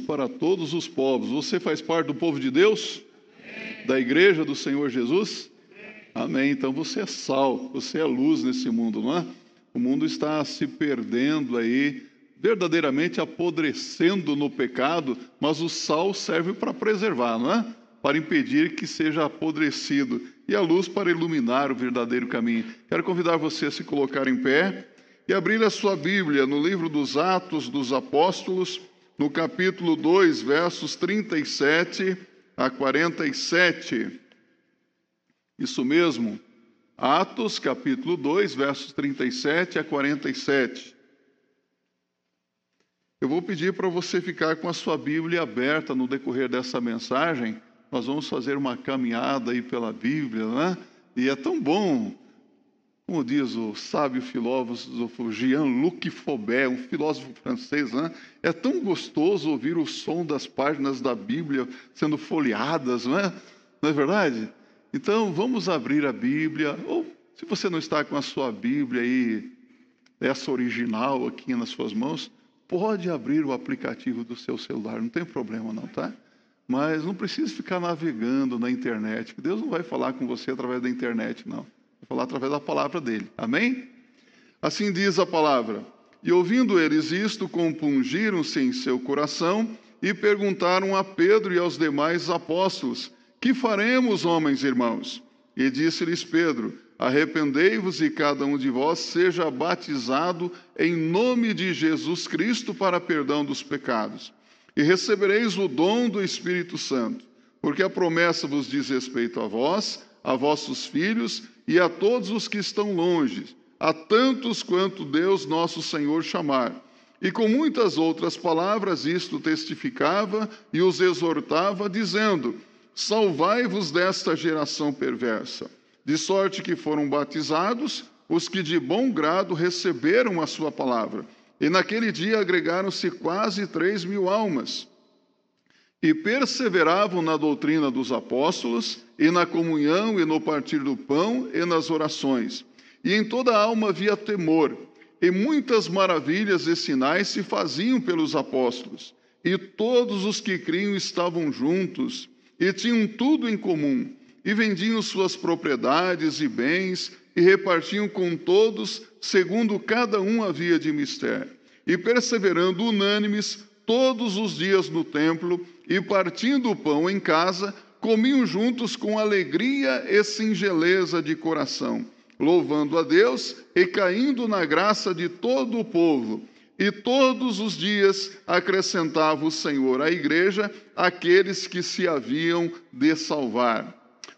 para todos os povos. Você faz parte do povo de Deus? Da igreja do Senhor Jesus? Amém. Então você é sal, você é luz nesse mundo, não é? O mundo está se perdendo aí, verdadeiramente apodrecendo no pecado, mas o sal serve para preservar, não é? Para impedir que seja apodrecido e a luz para iluminar o verdadeiro caminho. Quero convidar você a se colocar em pé e abrir a sua Bíblia no livro dos Atos dos Apóstolos, no capítulo 2, versos 37 a 47. Isso mesmo, Atos, capítulo 2, versos 37 a 47. Eu vou pedir para você ficar com a sua Bíblia aberta no decorrer dessa mensagem. Nós vamos fazer uma caminhada aí pela Bíblia, né? E é tão bom como diz o sábio filósofo Jean-Luc Faubert, um filósofo francês, né? é tão gostoso ouvir o som das páginas da Bíblia sendo folheadas, não é? Não é verdade? Então, vamos abrir a Bíblia, ou se você não está com a sua Bíblia aí, essa original aqui nas suas mãos, pode abrir o aplicativo do seu celular, não tem problema não, tá? Mas não precisa ficar navegando na internet, Deus não vai falar com você através da internet, não. Vou falar através da palavra dele. Amém? Assim diz a palavra. E ouvindo eles isto, compungiram-se em seu coração e perguntaram a Pedro e aos demais apóstolos: Que faremos, homens irmãos? E disse-lhes Pedro: Arrependei-vos e cada um de vós seja batizado em nome de Jesus Cristo para perdão dos pecados, e recebereis o dom do Espírito Santo, porque a promessa vos diz respeito a vós, a vossos filhos e a todos os que estão longe, a tantos quanto Deus nosso Senhor chamar. E com muitas outras palavras isto testificava e os exortava, dizendo: Salvai-vos desta geração perversa. De sorte que foram batizados os que de bom grado receberam a sua palavra. E naquele dia agregaram-se quase três mil almas e perseveravam na doutrina dos apóstolos, e na comunhão, e no partir do pão, e nas orações. E em toda a alma havia temor, e muitas maravilhas e sinais se faziam pelos apóstolos. E todos os que criam estavam juntos, e tinham tudo em comum, e vendiam suas propriedades e bens, e repartiam com todos, segundo cada um havia de mister. E perseverando unânimes todos os dias no templo, e partindo o pão em casa, comiam juntos com alegria e singeleza de coração, louvando a Deus e caindo na graça de todo o povo. E todos os dias acrescentava o Senhor à igreja aqueles que se haviam de salvar.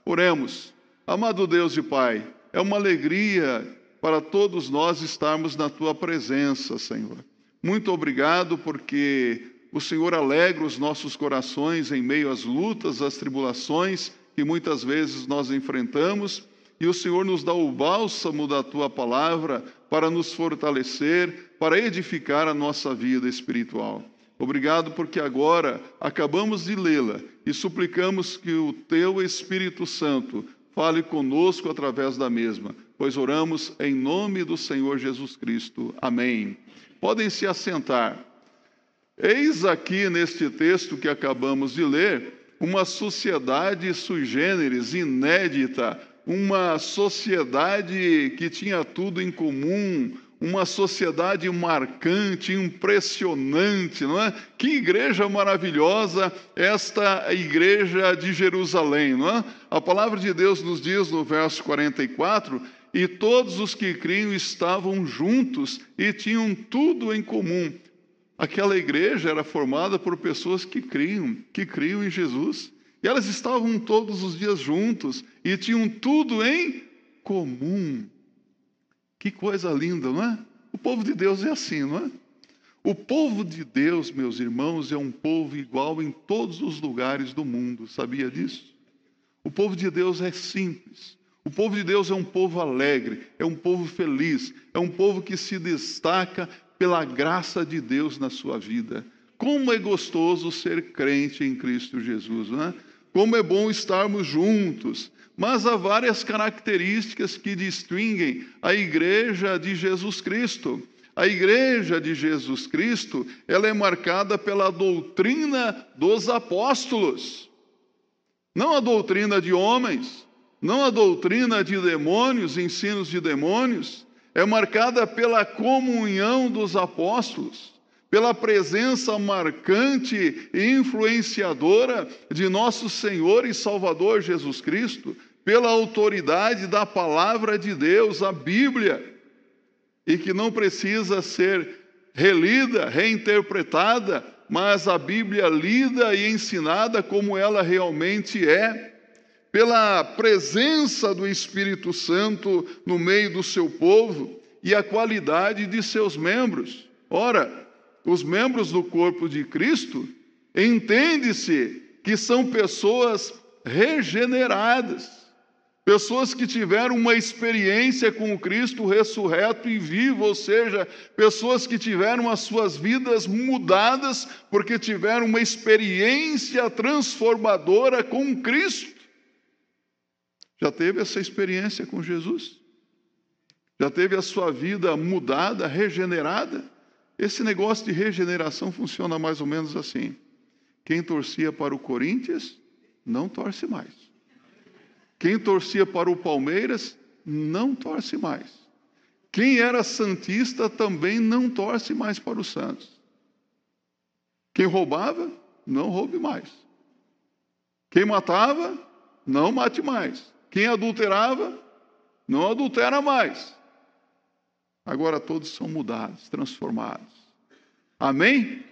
Oremos. Amado Deus e Pai, é uma alegria para todos nós estarmos na tua presença, Senhor. Muito obrigado porque o Senhor alegra os nossos corações em meio às lutas, às tribulações que muitas vezes nós enfrentamos, e o Senhor nos dá o bálsamo da tua palavra para nos fortalecer, para edificar a nossa vida espiritual. Obrigado porque agora acabamos de lê-la e suplicamos que o teu Espírito Santo fale conosco através da mesma, pois oramos em nome do Senhor Jesus Cristo. Amém. Podem se assentar. Eis aqui neste texto que acabamos de ler uma sociedade sui generis, inédita, uma sociedade que tinha tudo em comum, uma sociedade marcante, impressionante, não é? Que igreja maravilhosa esta igreja de Jerusalém, não é? A palavra de Deus nos diz no verso 44: e todos os que criam estavam juntos e tinham tudo em comum. Aquela igreja era formada por pessoas que criam, que criam em Jesus. E elas estavam todos os dias juntos e tinham tudo em comum. Que coisa linda, não é? O povo de Deus é assim, não é? O povo de Deus, meus irmãos, é um povo igual em todos os lugares do mundo, sabia disso? O povo de Deus é simples. O povo de Deus é um povo alegre, é um povo feliz, é um povo que se destaca pela graça de Deus na sua vida. Como é gostoso ser crente em Cristo Jesus, não é? Como é bom estarmos juntos. Mas há várias características que distinguem a igreja de Jesus Cristo. A igreja de Jesus Cristo, ela é marcada pela doutrina dos apóstolos. Não a doutrina de homens, não a doutrina de demônios, ensinos de demônios, é marcada pela comunhão dos apóstolos, pela presença marcante e influenciadora de nosso Senhor e Salvador Jesus Cristo, pela autoridade da palavra de Deus, a Bíblia, e que não precisa ser relida, reinterpretada, mas a Bíblia lida e ensinada como ela realmente é pela presença do Espírito Santo no meio do seu povo e a qualidade de seus membros. Ora, os membros do corpo de Cristo, entende-se que são pessoas regeneradas, pessoas que tiveram uma experiência com o Cristo ressurreto e vivo, ou seja, pessoas que tiveram as suas vidas mudadas porque tiveram uma experiência transformadora com Cristo. Já teve essa experiência com Jesus? Já teve a sua vida mudada, regenerada? Esse negócio de regeneração funciona mais ou menos assim. Quem torcia para o Corinthians, não torce mais. Quem torcia para o Palmeiras, não torce mais. Quem era santista também não torce mais para o Santos. Quem roubava, não roube mais. Quem matava, não mate mais. Quem adulterava, não adultera mais. Agora todos são mudados, transformados. Amém?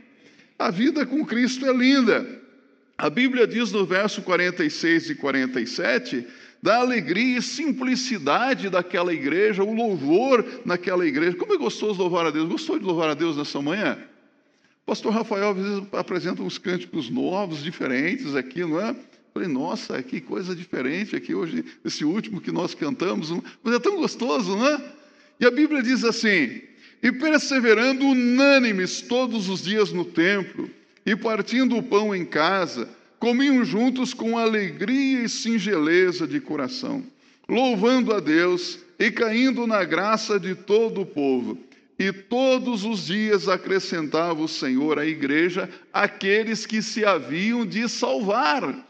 A vida com Cristo é linda. A Bíblia diz no verso 46 e 47 da alegria e simplicidade daquela igreja, o louvor naquela igreja. Como é gostoso louvar a Deus. Gostou de louvar a Deus nessa manhã? O pastor Rafael às vezes apresenta uns cânticos novos, diferentes aqui, não é? Falei, nossa, que coisa diferente aqui hoje, esse último que nós cantamos, mas é tão gostoso, não é? E a Bíblia diz assim: e perseverando unânimes todos os dias no templo, e partindo o pão em casa, comiam juntos com alegria e singeleza de coração, louvando a Deus e caindo na graça de todo o povo. E todos os dias acrescentava o Senhor à igreja aqueles que se haviam de salvar.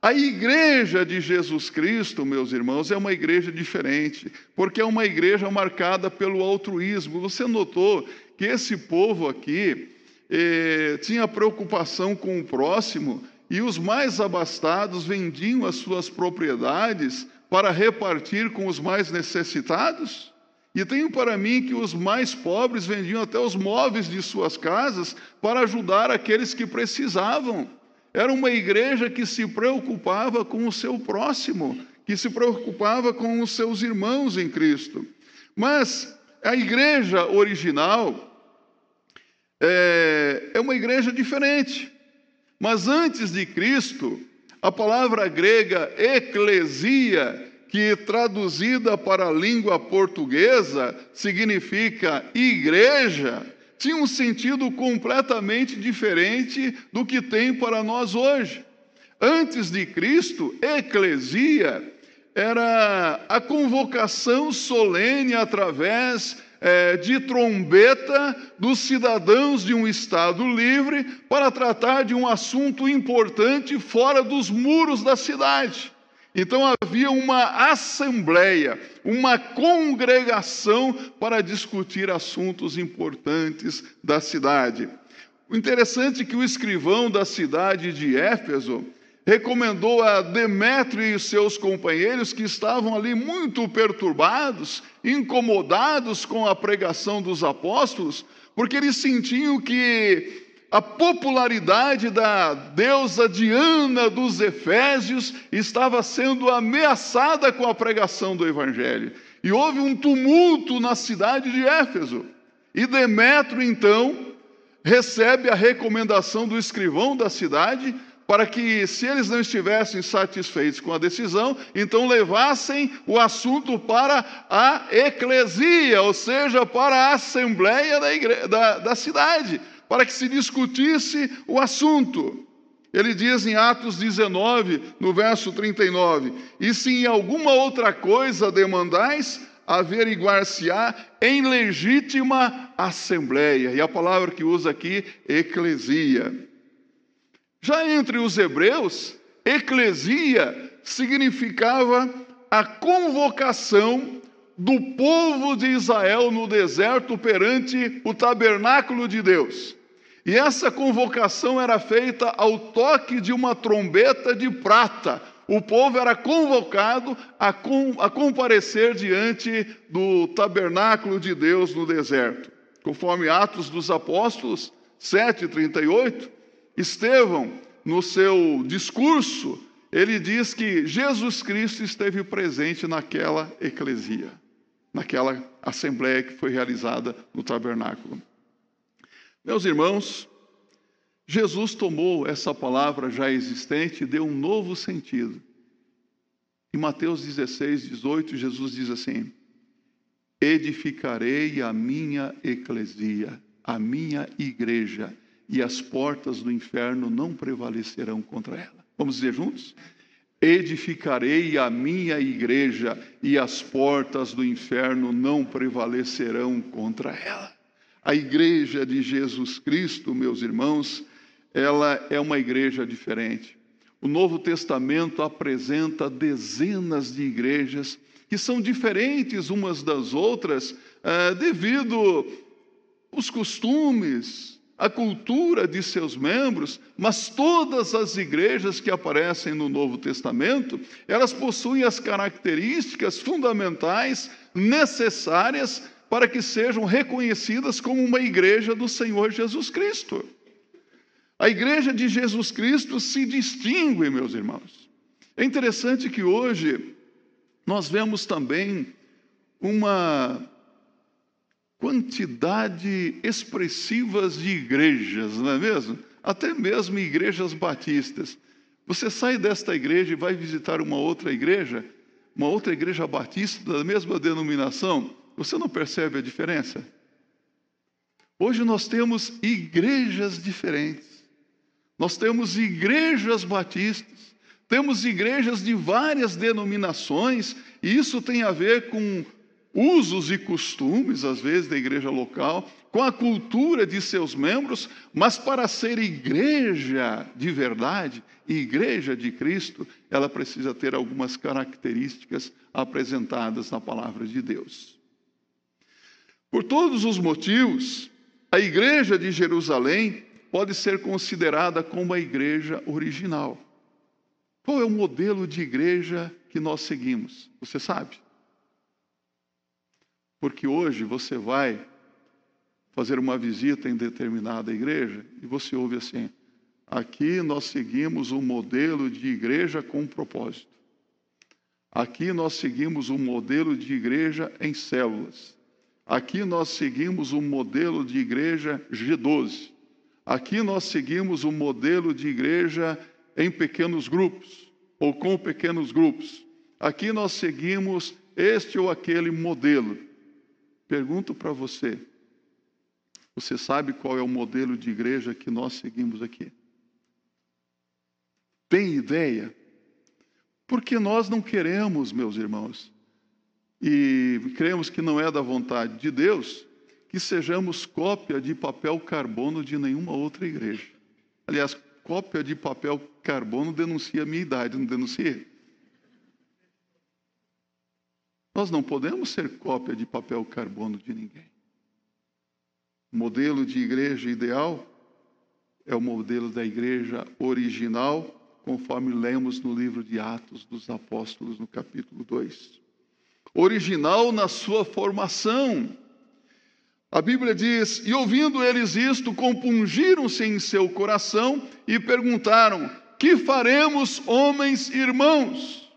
A igreja de Jesus Cristo, meus irmãos, é uma igreja diferente, porque é uma igreja marcada pelo altruísmo. Você notou que esse povo aqui eh, tinha preocupação com o próximo e os mais abastados vendiam as suas propriedades para repartir com os mais necessitados? E tenho para mim que os mais pobres vendiam até os móveis de suas casas para ajudar aqueles que precisavam. Era uma igreja que se preocupava com o seu próximo, que se preocupava com os seus irmãos em Cristo. Mas a igreja original é, é uma igreja diferente. Mas antes de Cristo, a palavra grega eclesia, que traduzida para a língua portuguesa significa igreja, tinha um sentido completamente diferente do que tem para nós hoje. Antes de Cristo, eclesia era a convocação solene através é, de trombeta dos cidadãos de um Estado livre para tratar de um assunto importante fora dos muros da cidade. Então havia uma assembleia, uma congregação para discutir assuntos importantes da cidade. O interessante é que o escrivão da cidade de Éfeso recomendou a Demétrio e seus companheiros que estavam ali muito perturbados, incomodados com a pregação dos apóstolos, porque eles sentiam que a popularidade da deusa Diana dos Efésios estava sendo ameaçada com a pregação do evangelho. E houve um tumulto na cidade de Éfeso. E Demétrio, então, recebe a recomendação do escrivão da cidade para que, se eles não estivessem satisfeitos com a decisão, então levassem o assunto para a eclesia, ou seja, para a assembleia da, da, da cidade, para que se discutisse o assunto. Ele diz em Atos 19, no verso 39: E se em alguma outra coisa demandais, averiguar-se-á em legítima assembleia. E a palavra que usa aqui, eclesia. Já entre os hebreus, eclesia significava a convocação do povo de Israel no deserto perante o tabernáculo de Deus. E essa convocação era feita ao toque de uma trombeta de prata. O povo era convocado a, com, a comparecer diante do tabernáculo de Deus no deserto. Conforme Atos dos Apóstolos 7,38, Estevão, no seu discurso, ele diz que Jesus Cristo esteve presente naquela eclesia naquela assembleia que foi realizada no tabernáculo. Meus irmãos, Jesus tomou essa palavra já existente e deu um novo sentido. Em Mateus 16, 18, Jesus diz assim: Edificarei a minha eclesia, a minha igreja, e as portas do inferno não prevalecerão contra ela. Vamos dizer juntos? Edificarei a minha igreja e as portas do inferno não prevalecerão contra ela. A igreja de Jesus Cristo, meus irmãos, ela é uma igreja diferente. O Novo Testamento apresenta dezenas de igrejas que são diferentes umas das outras eh, devido aos costumes, a cultura de seus membros, mas todas as igrejas que aparecem no Novo Testamento, elas possuem as características fundamentais necessárias para que sejam reconhecidas como uma igreja do Senhor Jesus Cristo. A igreja de Jesus Cristo se distingue, meus irmãos. É interessante que hoje nós vemos também uma quantidade expressivas de igrejas, não é mesmo? Até mesmo igrejas batistas. Você sai desta igreja e vai visitar uma outra igreja, uma outra igreja batista da mesma denominação, você não percebe a diferença? Hoje nós temos igrejas diferentes. Nós temos igrejas batistas, temos igrejas de várias denominações, e isso tem a ver com usos e costumes, às vezes, da igreja local, com a cultura de seus membros, mas para ser igreja de verdade, igreja de Cristo, ela precisa ter algumas características apresentadas na palavra de Deus. Por todos os motivos, a igreja de Jerusalém pode ser considerada como a igreja original. Qual é o modelo de igreja que nós seguimos? Você sabe? Porque hoje você vai fazer uma visita em determinada igreja e você ouve assim: aqui nós seguimos um modelo de igreja com propósito. Aqui nós seguimos um modelo de igreja em células. Aqui nós seguimos um modelo de igreja G12. Aqui nós seguimos um modelo de igreja em pequenos grupos ou com pequenos grupos. Aqui nós seguimos este ou aquele modelo. Pergunto para você: você sabe qual é o modelo de igreja que nós seguimos aqui? Tem ideia? Porque nós não queremos, meus irmãos, e cremos que não é da vontade de Deus, que sejamos cópia de papel carbono de nenhuma outra igreja. Aliás, cópia de papel carbono denuncia a minha idade, não denuncia? Nós não podemos ser cópia de papel carbono de ninguém. O modelo de igreja ideal é o modelo da igreja original, conforme lemos no livro de Atos dos Apóstolos, no capítulo 2. Original na sua formação. A Bíblia diz: E ouvindo eles isto, compungiram-se em seu coração e perguntaram: Que faremos, homens irmãos?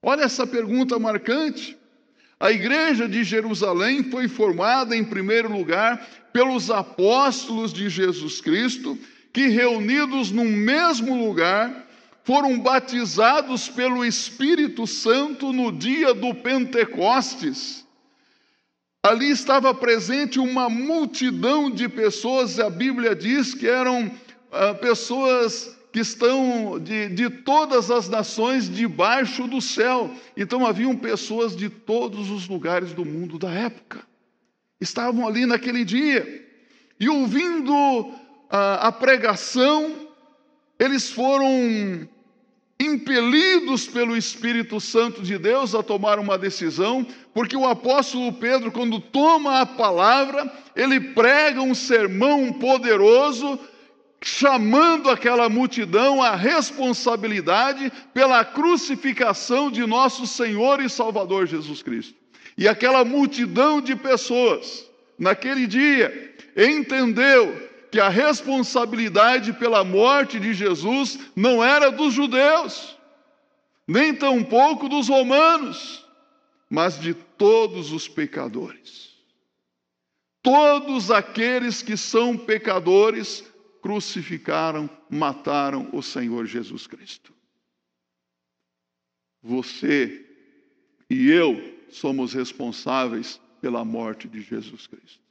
Olha essa pergunta marcante. A igreja de Jerusalém foi formada, em primeiro lugar, pelos apóstolos de Jesus Cristo, que, reunidos num mesmo lugar, foram batizados pelo Espírito Santo no dia do Pentecostes. Ali estava presente uma multidão de pessoas, a Bíblia diz que eram ah, pessoas que estão de, de todas as nações debaixo do céu. Então haviam pessoas de todos os lugares do mundo da época. Estavam ali naquele dia. E ouvindo a, a pregação, eles foram impelidos pelo Espírito Santo de Deus a tomar uma decisão, porque o apóstolo Pedro, quando toma a palavra, ele prega um sermão poderoso, chamando aquela multidão à responsabilidade pela crucificação de nosso Senhor e Salvador Jesus Cristo. E aquela multidão de pessoas, naquele dia, entendeu que a responsabilidade pela morte de Jesus não era dos judeus, nem tampouco dos romanos, mas de todos os pecadores. Todos aqueles que são pecadores crucificaram, mataram o Senhor Jesus Cristo. Você e eu somos responsáveis pela morte de Jesus Cristo.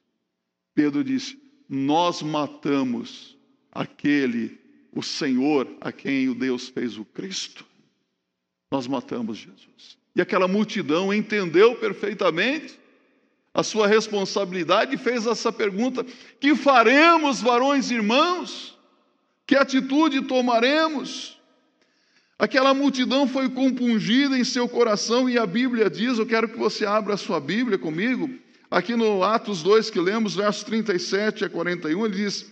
Pedro disse: nós matamos aquele, o Senhor, a quem o Deus fez o Cristo. Nós matamos Jesus. E aquela multidão entendeu perfeitamente a sua responsabilidade e fez essa pergunta: que faremos, varões e irmãos? Que atitude tomaremos? Aquela multidão foi compungida em seu coração e a Bíblia diz, eu quero que você abra a sua Bíblia comigo, Aqui no Atos 2 que lemos, versos 37 a 41, ele diz: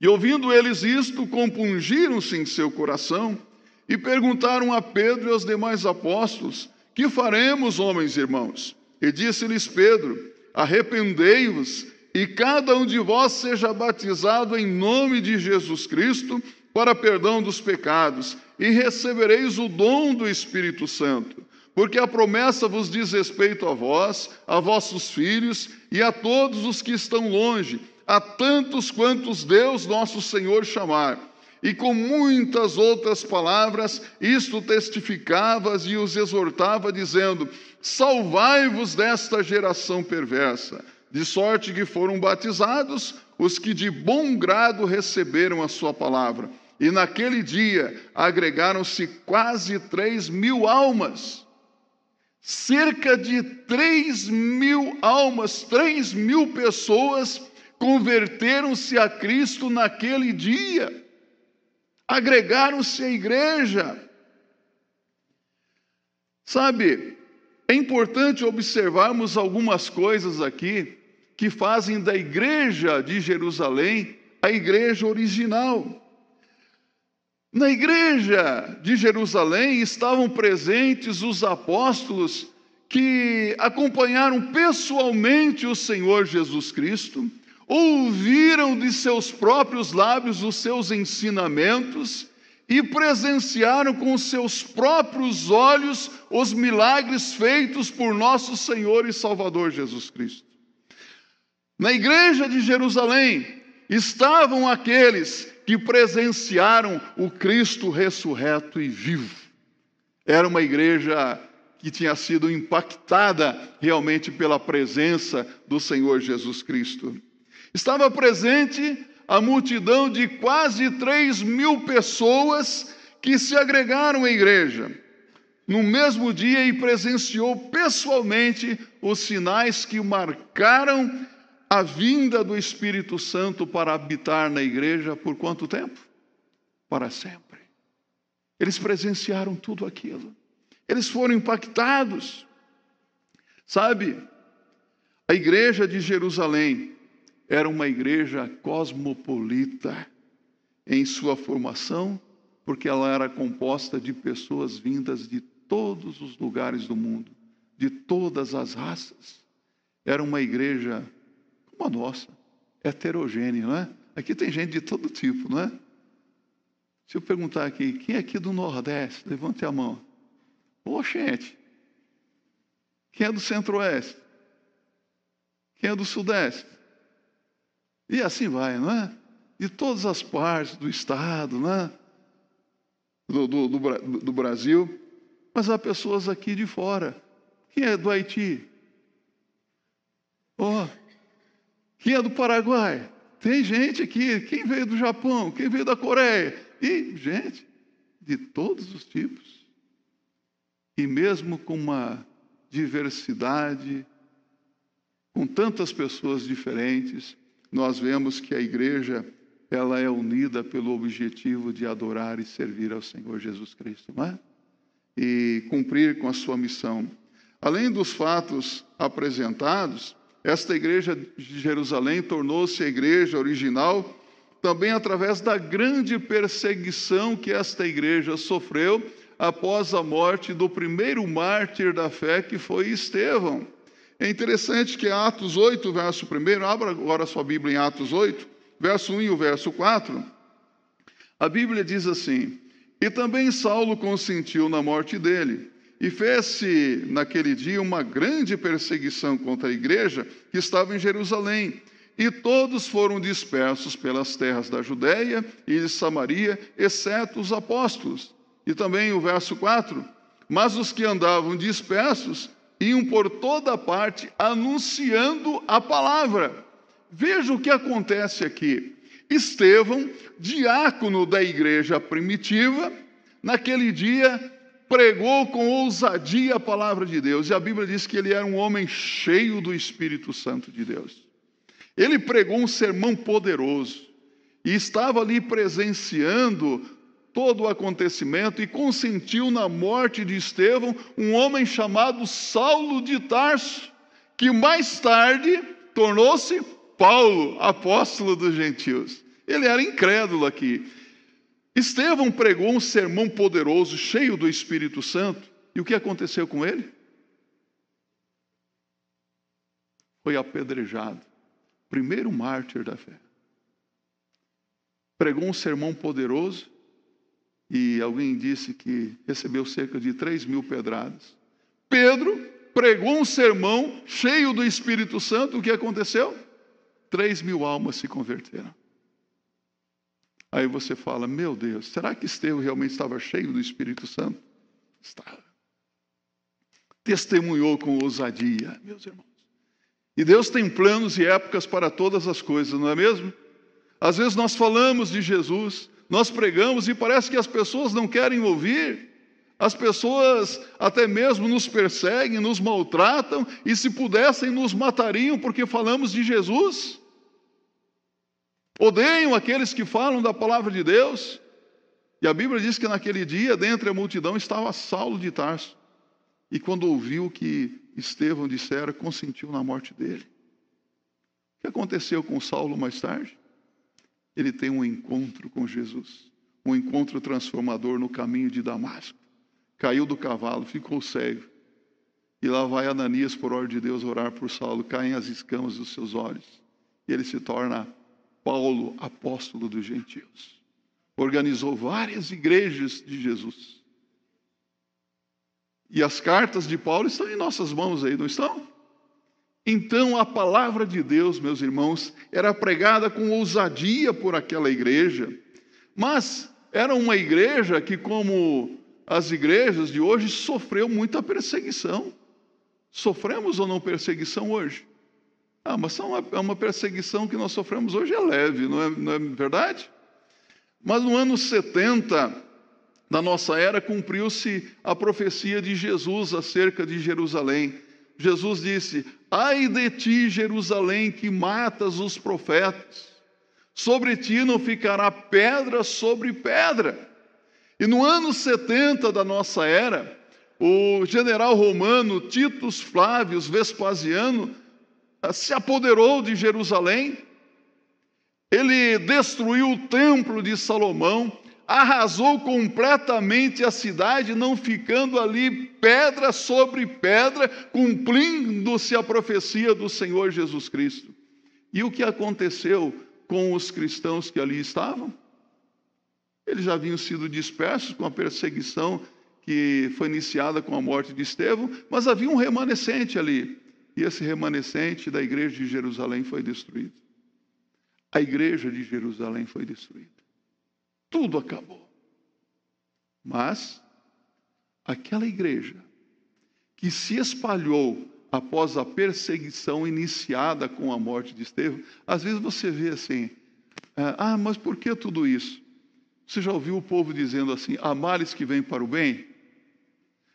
E ouvindo eles isto, compungiram-se em seu coração e perguntaram a Pedro e aos demais apóstolos: Que faremos, homens e irmãos? E disse-lhes Pedro: Arrependei-vos e cada um de vós seja batizado em nome de Jesus Cristo para perdão dos pecados, e recebereis o dom do Espírito Santo porque a promessa vos diz respeito a vós, a vossos filhos e a todos os que estão longe, a tantos quantos Deus nosso Senhor chamar. E com muitas outras palavras, isto testificavas e os exortava, dizendo: Salvai-vos desta geração perversa, de sorte que foram batizados os que de bom grado receberam a sua palavra. E naquele dia agregaram-se quase três mil almas cerca de 3 mil almas, 3 mil pessoas converteram-se a Cristo naquele dia, agregaram-se à igreja. Sabe, é importante observarmos algumas coisas aqui que fazem da igreja de Jerusalém a igreja original. Na igreja de Jerusalém estavam presentes os apóstolos que acompanharam pessoalmente o Senhor Jesus Cristo, ouviram de seus próprios lábios os seus ensinamentos e presenciaram com seus próprios olhos os milagres feitos por nosso Senhor e Salvador Jesus Cristo. Na igreja de Jerusalém estavam aqueles que presenciaram o Cristo ressurreto e vivo. Era uma igreja que tinha sido impactada realmente pela presença do Senhor Jesus Cristo. Estava presente a multidão de quase 3 mil pessoas que se agregaram à igreja no mesmo dia e presenciou pessoalmente os sinais que marcaram a vinda do Espírito Santo para habitar na igreja por quanto tempo? Para sempre. Eles presenciaram tudo aquilo. Eles foram impactados. Sabe, a igreja de Jerusalém era uma igreja cosmopolita em sua formação, porque ela era composta de pessoas vindas de todos os lugares do mundo, de todas as raças. Era uma igreja como a nossa, heterogênea, não é? Aqui tem gente de todo tipo, não é? Se eu perguntar aqui, quem é aqui do Nordeste? Levante a mão. Ô, gente. Quem é do Centro-Oeste? Quem é do Sudeste? E assim vai, não é? De todas as partes do Estado, não é? Do, do, do, do Brasil. Mas há pessoas aqui de fora. Quem é do Haiti? Oh, quem é do Paraguai? Tem gente aqui. Quem veio do Japão? Quem veio da Coreia? e gente de todos os tipos. E mesmo com uma diversidade, com tantas pessoas diferentes, nós vemos que a igreja ela é unida pelo objetivo de adorar e servir ao Senhor Jesus Cristo, não é? E cumprir com a sua missão. Além dos fatos apresentados, esta igreja de Jerusalém tornou-se a igreja original também através da grande perseguição que esta igreja sofreu após a morte do primeiro mártir da fé, que foi Estevão. É interessante que Atos 8, verso 1, abra agora sua Bíblia em Atos 8, verso 1 e o verso 4. A Bíblia diz assim: E também Saulo consentiu na morte dele, e fez-se naquele dia uma grande perseguição contra a igreja que estava em Jerusalém. E todos foram dispersos pelas terras da Judéia e de Samaria, exceto os apóstolos. E também o verso 4: Mas os que andavam dispersos iam por toda parte anunciando a palavra. Veja o que acontece aqui. Estevão, diácono da igreja primitiva, naquele dia pregou com ousadia a palavra de Deus, e a Bíblia diz que ele era um homem cheio do Espírito Santo de Deus. Ele pregou um sermão poderoso e estava ali presenciando todo o acontecimento e consentiu na morte de Estevão um homem chamado Saulo de Tarso, que mais tarde tornou-se Paulo, apóstolo dos gentios. Ele era incrédulo aqui. Estevão pregou um sermão poderoso, cheio do Espírito Santo, e o que aconteceu com ele? Foi apedrejado. Primeiro mártir da fé. Pregou um sermão poderoso, e alguém disse que recebeu cerca de 3 mil pedradas. Pedro pregou um sermão cheio do Espírito Santo, o que aconteceu? 3 mil almas se converteram. Aí você fala: Meu Deus, será que Estevão realmente estava cheio do Espírito Santo? Estava. Testemunhou com ousadia, meus irmãos. E Deus tem planos e épocas para todas as coisas, não é mesmo? Às vezes nós falamos de Jesus, nós pregamos e parece que as pessoas não querem ouvir. As pessoas até mesmo nos perseguem, nos maltratam e, se pudessem, nos matariam porque falamos de Jesus. Odeiam aqueles que falam da palavra de Deus. E a Bíblia diz que naquele dia, dentre a multidão, estava Saulo de Tarso. E quando ouviu que Estevão dissera, consentiu na morte dele. O que aconteceu com Saulo mais tarde? ele tem um encontro com Jesus, um encontro transformador no caminho de Damasco. Caiu do cavalo, ficou cego. E lá vai Ananias, por ordem de Deus, orar por Saulo. Caem as escamas dos seus olhos. E ele se torna Paulo, apóstolo dos gentios. Organizou várias igrejas de Jesus. E as cartas de Paulo estão em nossas mãos aí, não estão? Então a palavra de Deus, meus irmãos, era pregada com ousadia por aquela igreja, mas era uma igreja que, como as igrejas de hoje, sofreu muita perseguição. Sofremos ou não perseguição hoje? Ah, mas é uma perseguição que nós sofremos hoje é leve, não é, não é verdade? Mas no ano 70 da nossa era cumpriu-se a profecia de Jesus acerca de Jerusalém. Jesus disse: Ai de ti, Jerusalém, que matas os profetas, sobre ti não ficará pedra sobre pedra. E no ano 70 da nossa era, o general romano Titus Flávios Vespasiano se apoderou de Jerusalém, ele destruiu o templo de Salomão, arrasou completamente a cidade, não ficando ali pedra sobre pedra, cumprindo-se a profecia do Senhor Jesus Cristo. E o que aconteceu com os cristãos que ali estavam? Eles já haviam sido dispersos com a perseguição que foi iniciada com a morte de Estevão, mas havia um remanescente ali. E esse remanescente da igreja de Jerusalém foi destruído. A igreja de Jerusalém foi destruída tudo acabou. Mas aquela igreja que se espalhou após a perseguição iniciada com a morte de Estevão, às vezes você vê assim, ah, ah mas por que tudo isso? Você já ouviu o povo dizendo assim: há males que vêm para o bem?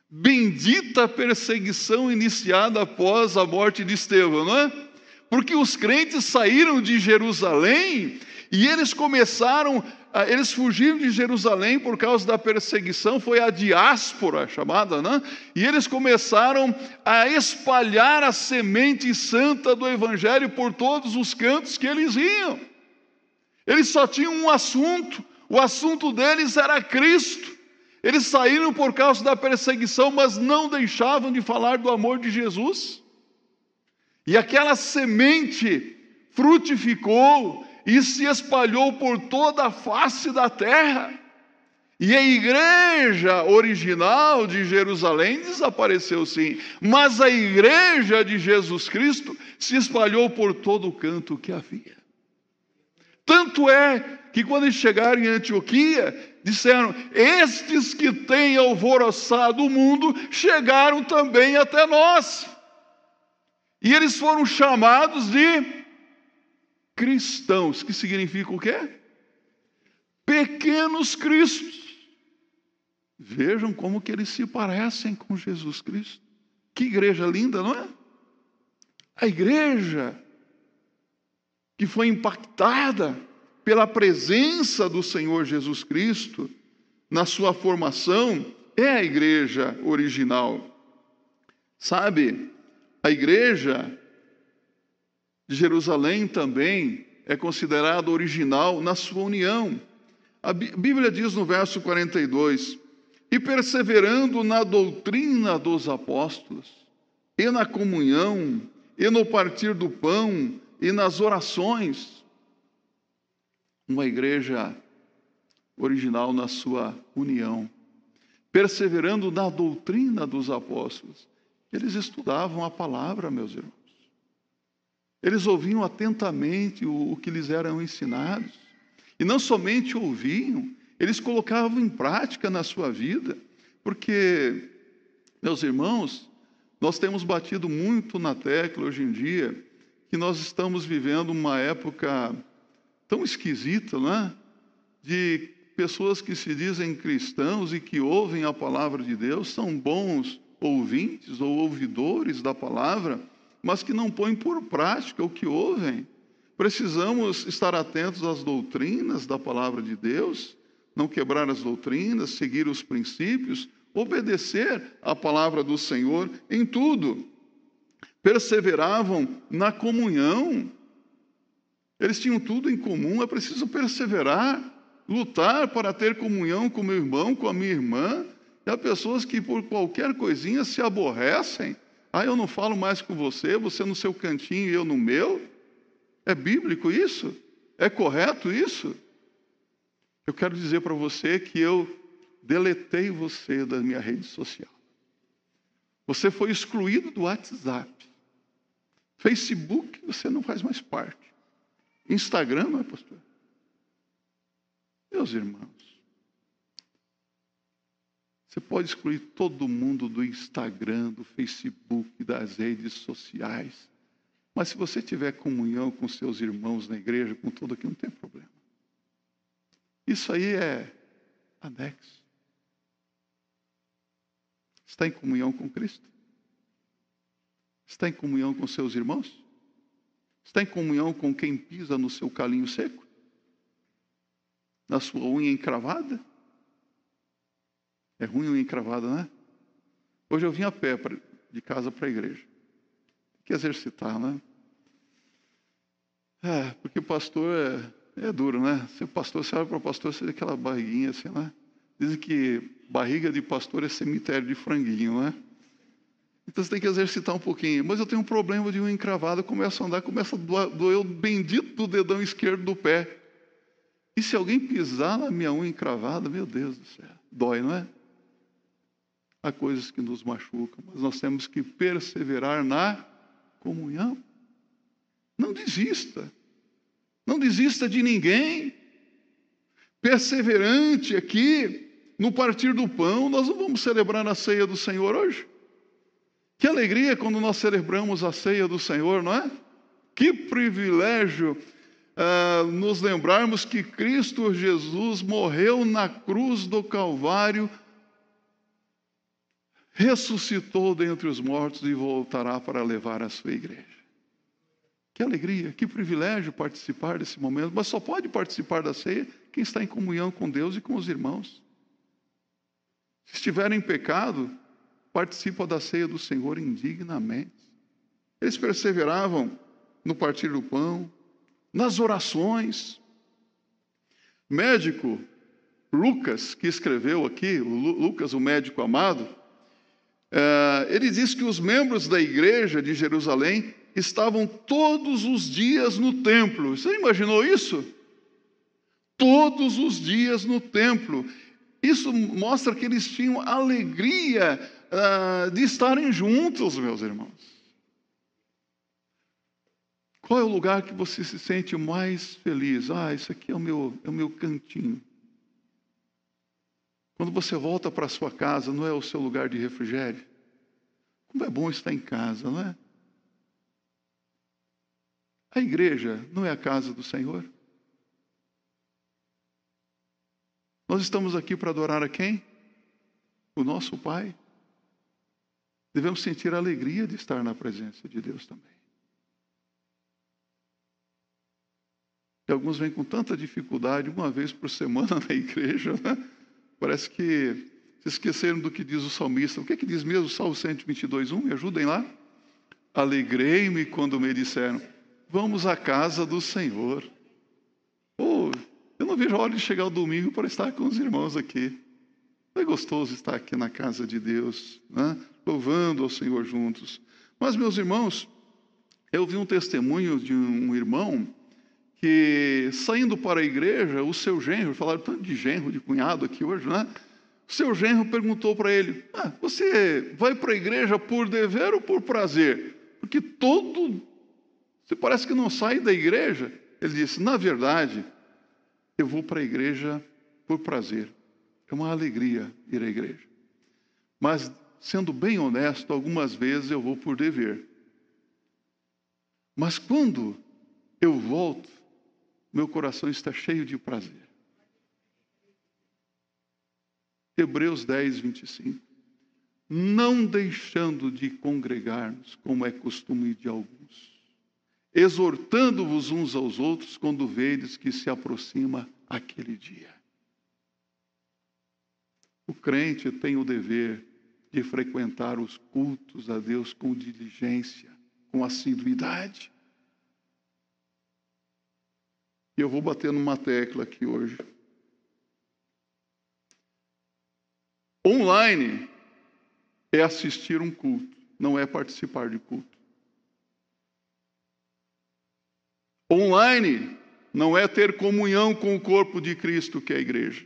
Bendita a perseguição iniciada após a morte de Estevão, não é? Porque os crentes saíram de Jerusalém e eles começaram, eles fugiram de Jerusalém por causa da perseguição, foi a diáspora chamada, né? E eles começaram a espalhar a semente santa do Evangelho por todos os cantos que eles iam. Eles só tinham um assunto, o assunto deles era Cristo. Eles saíram por causa da perseguição, mas não deixavam de falar do amor de Jesus. E aquela semente frutificou, e se espalhou por toda a face da terra. E a igreja original de Jerusalém desapareceu sim, mas a igreja de Jesus Cristo se espalhou por todo o canto que havia. Tanto é que quando eles chegaram em Antioquia, disseram: Estes que têm alvoroçado o mundo chegaram também até nós. E eles foram chamados de cristãos, que significa o quê? Pequenos cristos. Vejam como que eles se parecem com Jesus Cristo. Que igreja linda, não é? A igreja que foi impactada pela presença do Senhor Jesus Cristo na sua formação é a igreja original. Sabe, a igreja de Jerusalém também é considerado original na sua união. A Bíblia diz no verso 42: E perseverando na doutrina dos apóstolos, e na comunhão, e no partir do pão, e nas orações. Uma igreja original na sua união. Perseverando na doutrina dos apóstolos. Eles estudavam a palavra, meus irmãos. Eles ouviam atentamente o, o que lhes eram ensinados. E não somente ouviam, eles colocavam em prática na sua vida. Porque, meus irmãos, nós temos batido muito na tecla hoje em dia que nós estamos vivendo uma época tão esquisita, não é? De pessoas que se dizem cristãos e que ouvem a palavra de Deus, são bons ouvintes ou ouvidores da palavra, mas que não põem por prática o que ouvem. Precisamos estar atentos às doutrinas da palavra de Deus, não quebrar as doutrinas, seguir os princípios, obedecer à palavra do Senhor em tudo. Perseveravam na comunhão. Eles tinham tudo em comum, é preciso perseverar, lutar para ter comunhão com meu irmão, com a minha irmã. E há pessoas que por qualquer coisinha se aborrecem ah, eu não falo mais com você, você no seu cantinho e eu no meu? É bíblico isso? É correto isso? Eu quero dizer para você que eu deletei você da minha rede social. Você foi excluído do WhatsApp. Facebook, você não faz mais parte. Instagram, não é, pastor? Meus irmãos, você pode excluir todo mundo do Instagram, do Facebook, das redes sociais. Mas se você tiver comunhão com seus irmãos na igreja, com tudo aqui, não tem problema. Isso aí é anexo. Está em comunhão com Cristo? Está em comunhão com seus irmãos? Está em comunhão com quem pisa no seu calinho seco? Na sua unha encravada? É ruim unha encravada, né? Hoje eu vim a pé pra, de casa para a igreja. Tem que exercitar, né? É, porque pastor é, é duro, né? Ser pastor, você olha para pastor, você vê aquela barriguinha assim, né? Dizem que barriga de pastor é cemitério de franguinho, né? Então você tem que exercitar um pouquinho. Mas eu tenho um problema de unha encravada, começo a andar, começa a doer o bendito do dedão esquerdo do pé. E se alguém pisar na minha unha encravada, meu Deus do céu, dói, não é? Há coisas que nos machucam, mas nós temos que perseverar na comunhão. Não desista. Não desista de ninguém. Perseverante aqui no partir do pão. Nós não vamos celebrar a ceia do Senhor hoje? Que alegria quando nós celebramos a ceia do Senhor, não é? Que privilégio uh, nos lembrarmos que Cristo Jesus morreu na cruz do Calvário, ressuscitou dentre os mortos e voltará para levar a sua igreja. Que alegria, que privilégio participar desse momento, mas só pode participar da ceia quem está em comunhão com Deus e com os irmãos. Se estiver em pecado, participa da ceia do Senhor indignamente. Eles perseveravam no partir do pão, nas orações. Médico Lucas, que escreveu aqui, Lucas, o médico amado, é, ele diz que os membros da igreja de Jerusalém estavam todos os dias no templo. Você imaginou isso? Todos os dias no templo. Isso mostra que eles tinham alegria uh, de estarem juntos, meus irmãos. Qual é o lugar que você se sente mais feliz? Ah, isso aqui é o meu, é o meu cantinho. Quando você volta para a sua casa, não é o seu lugar de refrigério? Como é bom estar em casa, não é? A igreja não é a casa do Senhor? Nós estamos aqui para adorar a quem? O nosso Pai. Devemos sentir a alegria de estar na presença de Deus também. E alguns vêm com tanta dificuldade, uma vez por semana na igreja, né? Parece que se esqueceram do que diz o salmista. O que é que diz mesmo o Salmo 122, 1? Me ajudem lá. Alegrei-me quando me disseram, vamos à casa do Senhor. Vejo a hora de chegar o domingo para estar com os irmãos aqui. É gostoso estar aqui na casa de Deus, né? louvando ao Senhor juntos. Mas, meus irmãos, eu vi um testemunho de um irmão que saindo para a igreja, o seu genro, falaram tanto de genro, de cunhado aqui hoje, né? O seu genro perguntou para ele: ah, Você vai para a igreja por dever ou por prazer? Porque todo. Você parece que não sai da igreja. Ele disse: Na verdade, eu vou para a igreja por prazer. É uma alegria ir à igreja. Mas, sendo bem honesto, algumas vezes eu vou por dever. Mas quando eu volto, meu coração está cheio de prazer. Hebreus 10, 25. Não deixando de congregar-nos, como é costume de alguns, exortando-vos uns aos outros quando vedes que se aproxima aquele dia. O crente tem o dever de frequentar os cultos a Deus com diligência, com assiduidade. E eu vou bater numa tecla aqui hoje. Online é assistir um culto, não é participar de culto. Online não é ter comunhão com o corpo de Cristo, que é a igreja.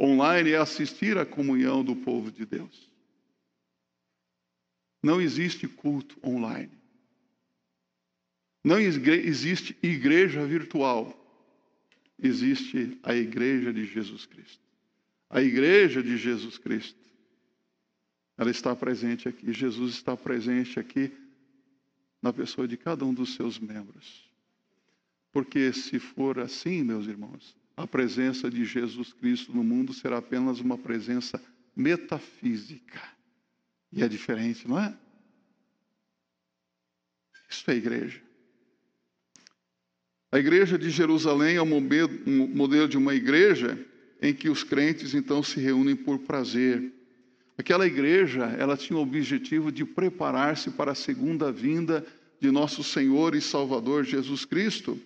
Online é assistir à comunhão do povo de Deus. Não existe culto online. Não existe igreja virtual existe a igreja de Jesus Cristo. A igreja de Jesus Cristo, ela está presente aqui. Jesus está presente aqui na pessoa de cada um dos seus membros. Porque se for assim, meus irmãos, a presença de Jesus Cristo no mundo será apenas uma presença metafísica. E é diferente, não é? Isso é igreja. A igreja de Jerusalém é um modelo de uma igreja em que os crentes então se reúnem por prazer. Aquela igreja, ela tinha o objetivo de preparar-se para a segunda vinda de nosso Senhor e Salvador Jesus Cristo.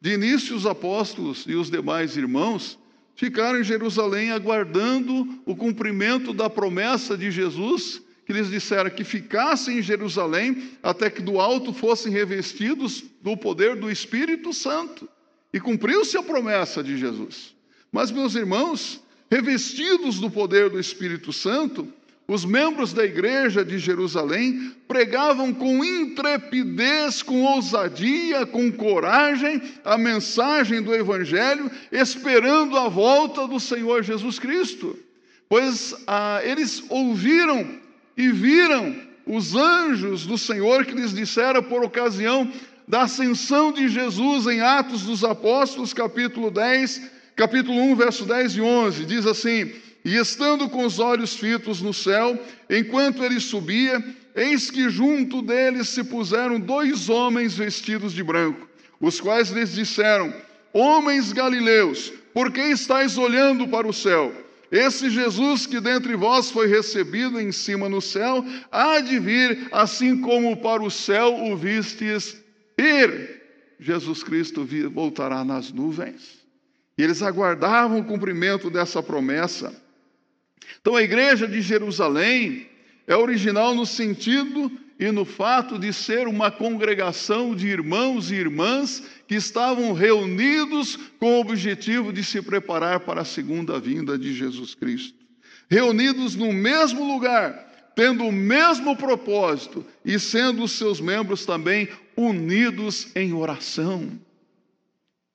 De início, os apóstolos e os demais irmãos ficaram em Jerusalém aguardando o cumprimento da promessa de Jesus que lhes disseram que ficassem em Jerusalém até que do alto fossem revestidos do poder do Espírito Santo. E cumpriu-se a promessa de Jesus. Mas, meus irmãos, revestidos do poder do Espírito Santo, os membros da igreja de Jerusalém pregavam com intrepidez, com ousadia, com coragem a mensagem do Evangelho, esperando a volta do Senhor Jesus Cristo. Pois ah, eles ouviram e viram os anjos do Senhor que lhes disseram por ocasião da ascensão de Jesus em Atos dos Apóstolos, capítulo 10, capítulo 1, verso 10 e 11. Diz assim: E estando com os olhos fitos no céu, enquanto ele subia, eis que junto deles se puseram dois homens vestidos de branco, os quais lhes disseram: Homens galileus, por que estáis olhando para o céu? Esse Jesus que dentre vós foi recebido em cima no céu, há de vir, assim como para o céu o vistes ir. Jesus Cristo voltará nas nuvens. E eles aguardavam o cumprimento dessa promessa. Então a igreja de Jerusalém é original no sentido e no fato de ser uma congregação de irmãos e irmãs que estavam reunidos com o objetivo de se preparar para a segunda vinda de Jesus Cristo. Reunidos no mesmo lugar, tendo o mesmo propósito e sendo os seus membros também unidos em oração.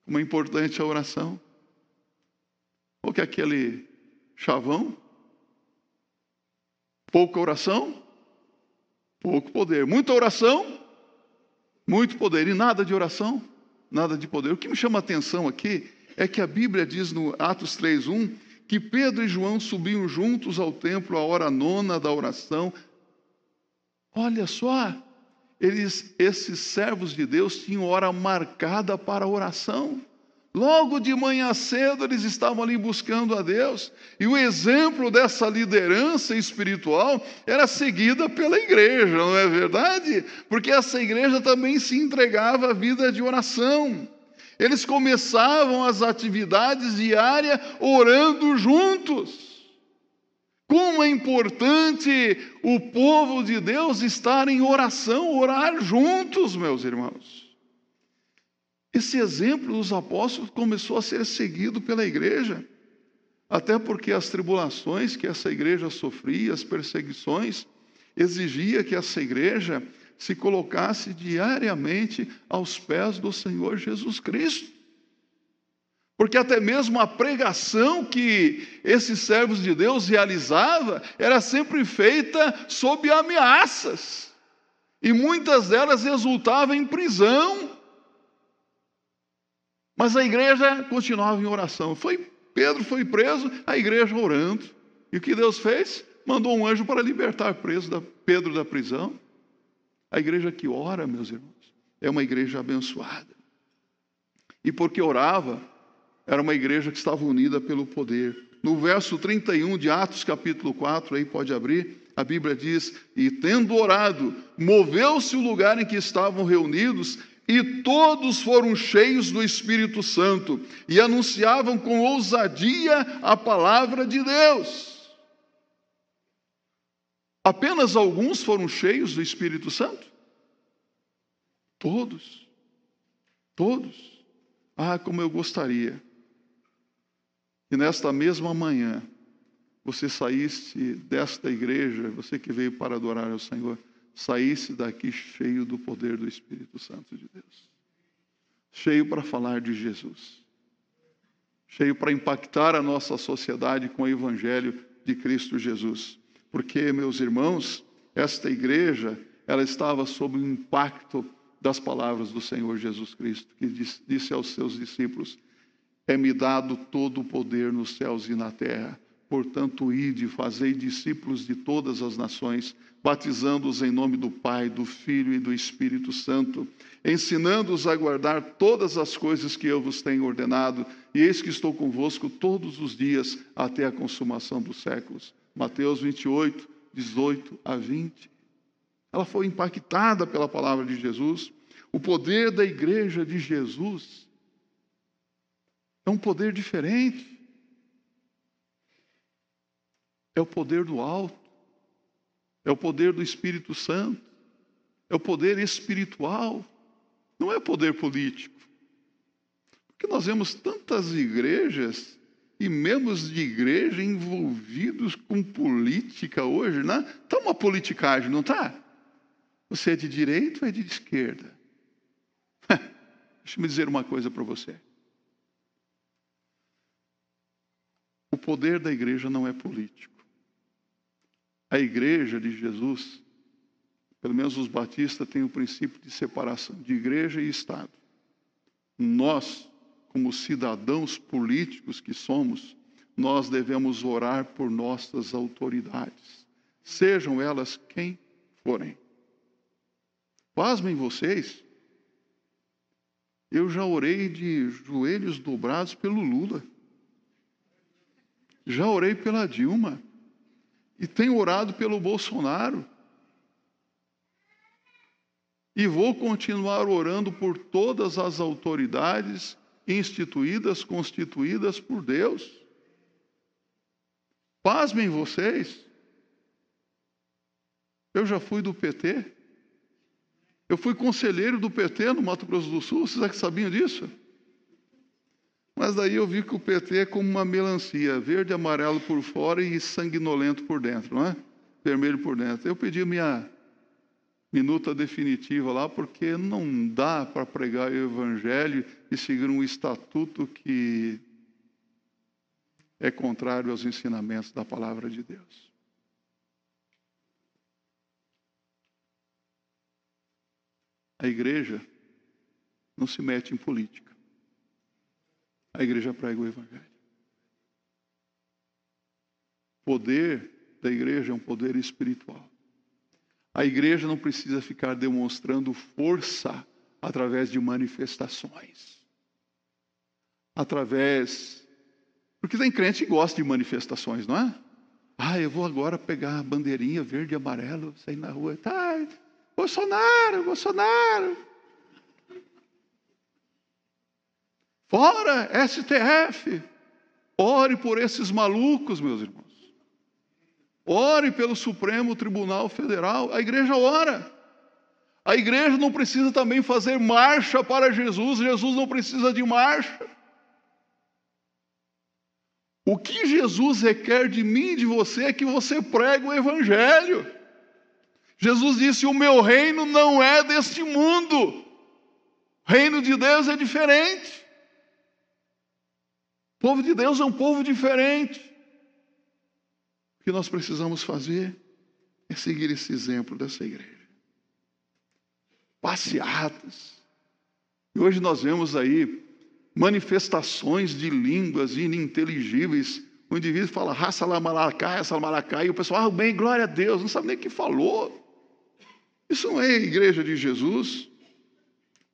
Uma importante a oração. O que é aquele chavão? Pouca oração? Pouco poder. Muita oração, muito poder. E nada de oração, nada de poder. O que me chama a atenção aqui é que a Bíblia diz no Atos 3:1 que Pedro e João subiam juntos ao templo à hora nona da oração. Olha só, eles, esses servos de Deus tinham hora marcada para oração. Logo de manhã cedo eles estavam ali buscando a Deus, e o exemplo dessa liderança espiritual era seguida pela igreja, não é verdade? Porque essa igreja também se entregava à vida de oração. Eles começavam as atividades diárias orando juntos. Como é importante o povo de Deus estar em oração, orar juntos, meus irmãos. Esse exemplo dos apóstolos começou a ser seguido pela igreja, até porque as tribulações que essa igreja sofria, as perseguições, exigia que essa igreja se colocasse diariamente aos pés do Senhor Jesus Cristo. Porque até mesmo a pregação que esses servos de Deus realizava era sempre feita sob ameaças. E muitas delas resultavam em prisão, mas a igreja continuava em oração. Foi Pedro foi preso, a igreja orando. E o que Deus fez? Mandou um anjo para libertar preso da, Pedro da prisão. A igreja que ora, meus irmãos, é uma igreja abençoada. E porque orava, era uma igreja que estava unida pelo poder. No verso 31 de Atos, capítulo 4, aí pode abrir, a Bíblia diz: E tendo orado, moveu-se o lugar em que estavam reunidos, e todos foram cheios do Espírito Santo e anunciavam com ousadia a palavra de Deus. Apenas alguns foram cheios do Espírito Santo? Todos. Todos. Ah, como eu gostaria que nesta mesma manhã você saísse desta igreja, você que veio para adorar ao Senhor, saísse daqui cheio do poder do Espírito Santo de Deus. Cheio para falar de Jesus. Cheio para impactar a nossa sociedade com o Evangelho de Cristo Jesus. Porque, meus irmãos, esta igreja, ela estava sob o impacto das palavras do Senhor Jesus Cristo, que disse aos seus discípulos: É-me dado todo o poder nos céus e na terra. Portanto, ide, fazei discípulos de todas as nações, batizando-os em nome do Pai, do Filho e do Espírito Santo, ensinando-os a guardar todas as coisas que eu vos tenho ordenado, e eis que estou convosco todos os dias até a consumação dos séculos. Mateus 28, 18 a 20. Ela foi impactada pela palavra de Jesus. O poder da igreja de Jesus é um poder diferente é o poder do alto, é o poder do Espírito Santo, é o poder espiritual, não é poder político. Porque nós vemos tantas igrejas e membros de igreja envolvidos com política hoje, né? Está uma politicagem, não está? Você é de direita ou é de esquerda? Deixa eu dizer uma coisa para você. O poder da igreja não é político. A igreja de Jesus pelo menos os batistas têm o princípio de separação de igreja e Estado. Nós, como cidadãos políticos que somos, nós devemos orar por nossas autoridades, sejam elas quem forem. Pasmem vocês, eu já orei de joelhos dobrados pelo Lula, já orei pela Dilma, e tenho orado pelo Bolsonaro. E vou continuar orando por todas as autoridades instituídas, constituídas por Deus. Pasmem vocês. Eu já fui do PT. Eu fui conselheiro do PT no Mato Grosso do Sul. Vocês é que sabiam disso? Mas daí eu vi que o PT é como uma melancia, verde amarelo por fora e sanguinolento por dentro, não é? Vermelho por dentro. Eu pedi minha minuta definitiva lá, porque não dá para pregar o evangelho e seguir um estatuto que é contrário aos ensinamentos da palavra de Deus. A igreja não se mete em política a igreja prega o Evangelho. O poder da igreja é um poder espiritual. A igreja não precisa ficar demonstrando força através de manifestações. Através. Porque tem crente que gosta de manifestações, não é? Ah, eu vou agora pegar a bandeirinha verde e amarelo, sair na rua. Tá, Bolsonaro, Bolsonaro. Fora STF. Ore por esses malucos, meus irmãos. Ore pelo Supremo Tribunal Federal. A igreja ora. A igreja não precisa também fazer marcha para Jesus. Jesus não precisa de marcha. O que Jesus requer de mim e de você é que você pregue o Evangelho. Jesus disse: O meu reino não é deste mundo. O reino de Deus é diferente. O povo de Deus é um povo diferente. O que nós precisamos fazer é seguir esse exemplo dessa igreja. Passeatas. E hoje nós vemos aí manifestações de línguas ininteligíveis. O indivíduo fala raça lá malacá, essa malacá, e o pessoal, ah, bem, glória a Deus, não sabe nem o que falou. Isso não é a igreja de Jesus.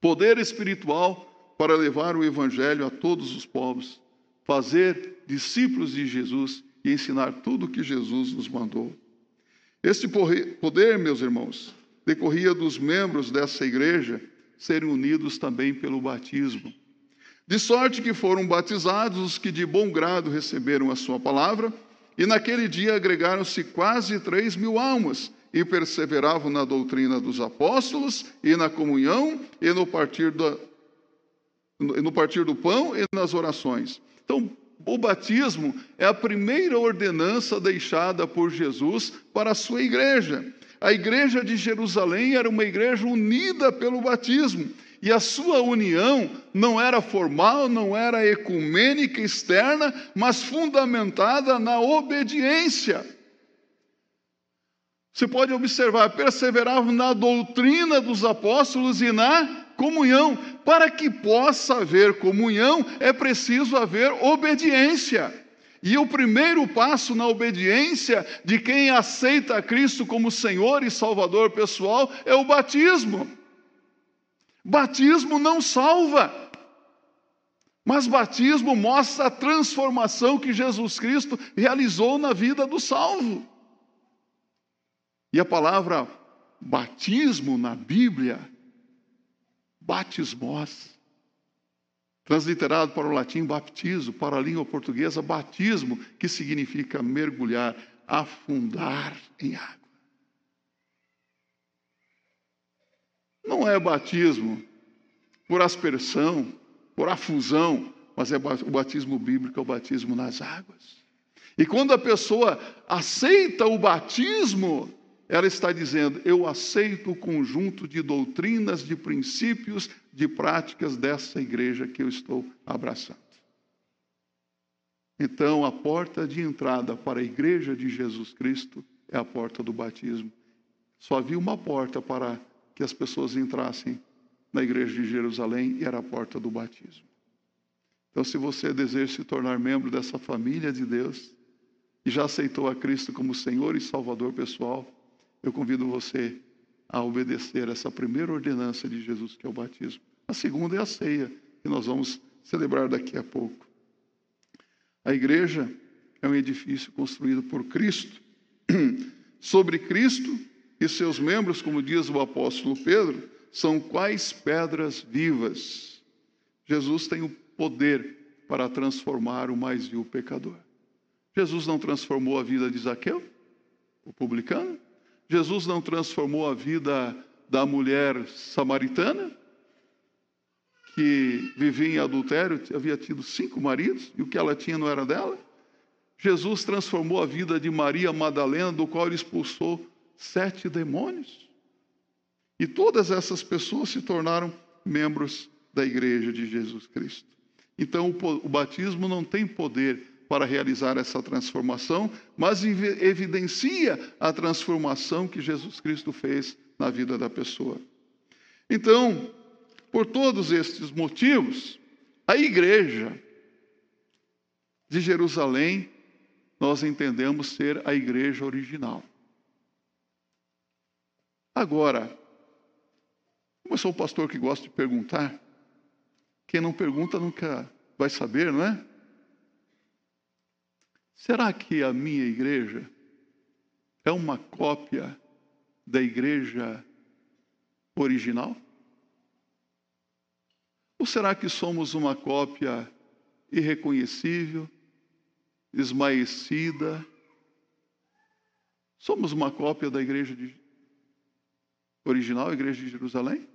Poder espiritual para levar o evangelho a todos os povos fazer discípulos de Jesus e ensinar tudo o que Jesus nos mandou. Este poder, meus irmãos, decorria dos membros dessa igreja serem unidos também pelo batismo. De sorte que foram batizados os que de bom grado receberam a sua palavra, e naquele dia agregaram-se quase três mil almas, e perseveravam na doutrina dos apóstolos, e na comunhão, e no partir do, no partir do pão e nas orações. Então, o batismo é a primeira ordenança deixada por Jesus para a sua igreja. A igreja de Jerusalém era uma igreja unida pelo batismo. E a sua união não era formal, não era ecumênica externa, mas fundamentada na obediência. Você pode observar, perseveravam na doutrina dos apóstolos e na comunhão. Para que possa haver comunhão, é preciso haver obediência. E o primeiro passo na obediência de quem aceita Cristo como Senhor e Salvador pessoal é o batismo. Batismo não salva, mas batismo mostra a transformação que Jesus Cristo realizou na vida do salvo. E a palavra batismo na Bíblia batismos, transliterado para o latim baptizo, para a língua portuguesa batismo, que significa mergulhar, afundar em água. Não é batismo por aspersão, por afusão, mas é o batismo bíblico, é o batismo nas águas. E quando a pessoa aceita o batismo, ela está dizendo: eu aceito o conjunto de doutrinas, de princípios, de práticas dessa igreja que eu estou abraçando. Então, a porta de entrada para a igreja de Jesus Cristo é a porta do batismo. Só havia uma porta para que as pessoas entrassem na igreja de Jerusalém e era a porta do batismo. Então, se você deseja se tornar membro dessa família de Deus e já aceitou a Cristo como Senhor e Salvador pessoal, eu convido você a obedecer essa primeira ordenança de Jesus, que é o batismo. A segunda é a ceia, que nós vamos celebrar daqui a pouco. A igreja é um edifício construído por Cristo. Sobre Cristo e seus membros, como diz o apóstolo Pedro, são quais pedras vivas. Jesus tem o poder para transformar o mais vil pecador. Jesus não transformou a vida de Zaqueu, o publicano? Jesus não transformou a vida da mulher samaritana, que vivia em adultério, havia tido cinco maridos e o que ela tinha não era dela? Jesus transformou a vida de Maria Madalena, do qual ele expulsou sete demônios. E todas essas pessoas se tornaram membros da igreja de Jesus Cristo. Então, o, batismo não tem poder para realizar essa transformação, mas evidencia a transformação que Jesus Cristo fez na vida da pessoa. Então, por todos estes motivos, a igreja de Jerusalém, nós entendemos ser a igreja original. Agora, como eu sou um pastor que gosta de perguntar, quem não pergunta nunca vai saber, não é? Será que a minha igreja é uma cópia da igreja original? Ou será que somos uma cópia irreconhecível, esmaecida? Somos uma cópia da igreja de, original, a igreja de Jerusalém?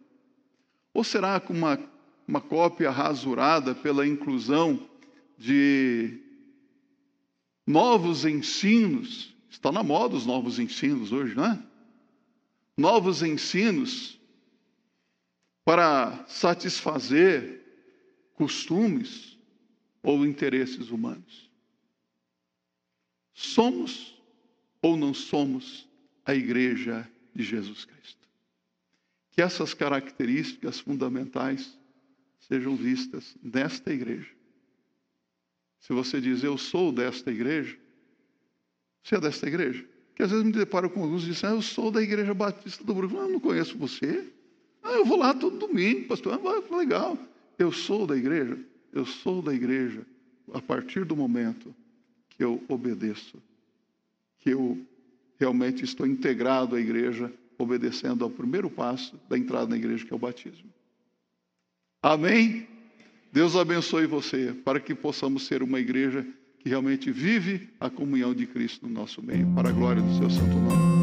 Ou será que uma, uma cópia rasurada pela inclusão de novos ensinos? Está na moda os novos ensinos hoje, não é? Novos ensinos para satisfazer costumes ou interesses humanos. Somos ou não somos a igreja de Jesus Cristo? Que essas características fundamentais sejam vistas nesta igreja. Se você diz, eu sou desta igreja, você é desta igreja? Que às vezes me deparo com alguns que dizem, ah, eu sou da igreja batista do Brooklyn. Eu não conheço você. Ah, eu vou lá todo domingo, pastor. Ah, legal. Eu sou da igreja. Eu sou da igreja a partir do momento que eu obedeço, que eu realmente estou integrado à igreja, obedecendo ao primeiro passo da entrada na igreja, que é o batismo. Amém? Deus abençoe você, para que possamos ser uma igreja que realmente vive a comunhão de Cristo no nosso meio, para a glória do seu santo nome.